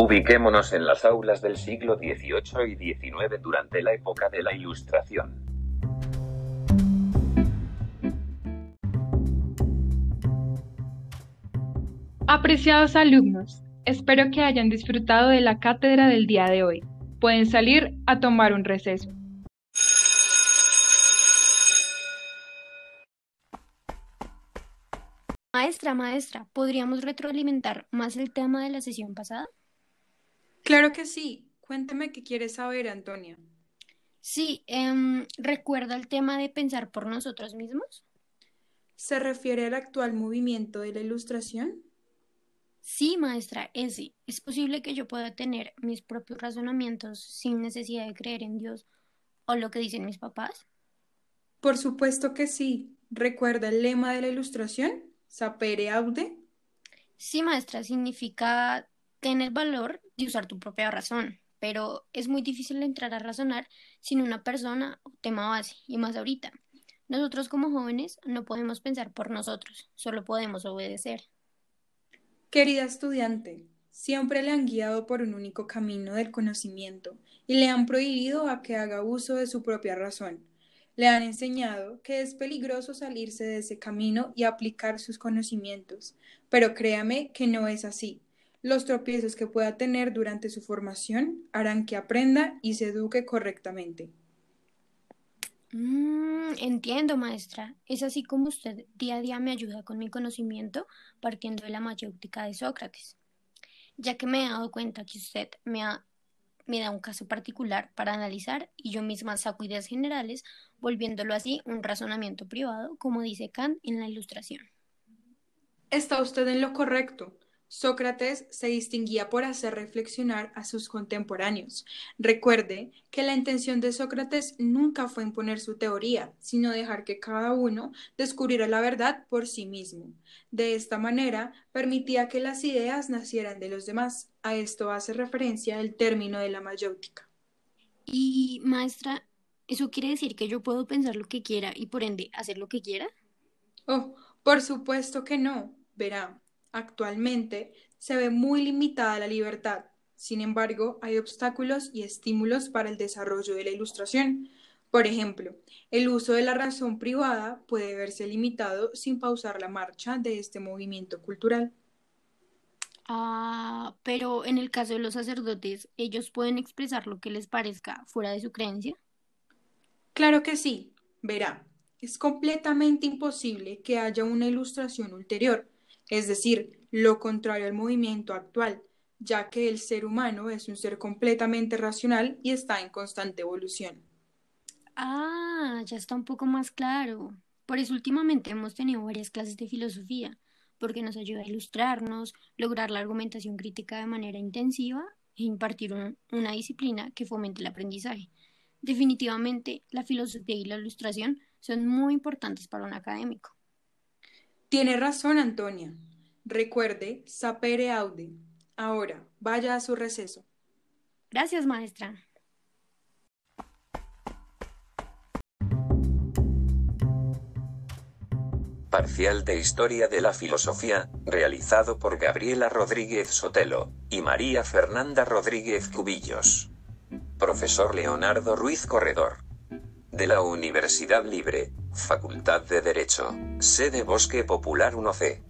Ubiquémonos en las aulas del siglo XVIII y XIX durante la época de la Ilustración. Apreciados alumnos, espero que hayan disfrutado de la cátedra del día de hoy. Pueden salir a tomar un receso. Maestra, maestra, ¿podríamos retroalimentar más el tema de la sesión pasada? Claro que sí. Cuéntame qué quieres saber, Antonia. Sí, em, ¿recuerda el tema de pensar por nosotros mismos? ¿Se refiere al actual movimiento de la ilustración? Sí, maestra, ese. ¿Es posible que yo pueda tener mis propios razonamientos sin necesidad de creer en Dios o lo que dicen mis papás? Por supuesto que sí. ¿Recuerda el lema de la ilustración? Sapere aude. Sí, maestra, significa tener valor de usar tu propia razón, pero es muy difícil entrar a razonar sin una persona o tema base, y más ahorita. Nosotros como jóvenes no podemos pensar por nosotros, solo podemos obedecer. Querida estudiante, siempre le han guiado por un único camino del conocimiento y le han prohibido a que haga uso de su propia razón. Le han enseñado que es peligroso salirse de ese camino y aplicar sus conocimientos, pero créame que no es así. Los tropiezos que pueda tener durante su formación harán que aprenda y se eduque correctamente. Mm, entiendo, maestra. Es así como usted día a día me ayuda con mi conocimiento partiendo de la mayéutica de Sócrates. Ya que me he dado cuenta que usted me, me da un caso particular para analizar y yo misma saco ideas generales, volviéndolo así un razonamiento privado, como dice Kant en la ilustración. Está usted en lo correcto. Sócrates se distinguía por hacer reflexionar a sus contemporáneos. Recuerde que la intención de Sócrates nunca fue imponer su teoría, sino dejar que cada uno descubriera la verdad por sí mismo. De esta manera, permitía que las ideas nacieran de los demás. A esto hace referencia el término de la mayéutica. Y, maestra, ¿eso quiere decir que yo puedo pensar lo que quiera y por ende hacer lo que quiera? Oh, por supuesto que no. Verá, Actualmente se ve muy limitada la libertad. Sin embargo, hay obstáculos y estímulos para el desarrollo de la ilustración. Por ejemplo, el uso de la razón privada puede verse limitado sin pausar la marcha de este movimiento cultural. Ah, pero en el caso de los sacerdotes, ¿ellos pueden expresar lo que les parezca fuera de su creencia? Claro que sí. Verá, es completamente imposible que haya una ilustración ulterior es decir, lo contrario al movimiento actual, ya que el ser humano es un ser completamente racional y está en constante evolución. Ah, ya está un poco más claro. Por eso últimamente hemos tenido varias clases de filosofía, porque nos ayuda a ilustrarnos, lograr la argumentación crítica de manera intensiva e impartir una disciplina que fomente el aprendizaje. Definitivamente, la filosofía y la ilustración son muy importantes para un académico. Tiene razón, Antonia. Recuerde, sapere aude. Ahora, vaya a su receso. Gracias, maestra. Parcial de Historia de la Filosofía, realizado por Gabriela Rodríguez Sotelo y María Fernanda Rodríguez Cubillos. Profesor Leonardo Ruiz Corredor. De la Universidad Libre, Facultad de Derecho, sede Bosque Popular 1C.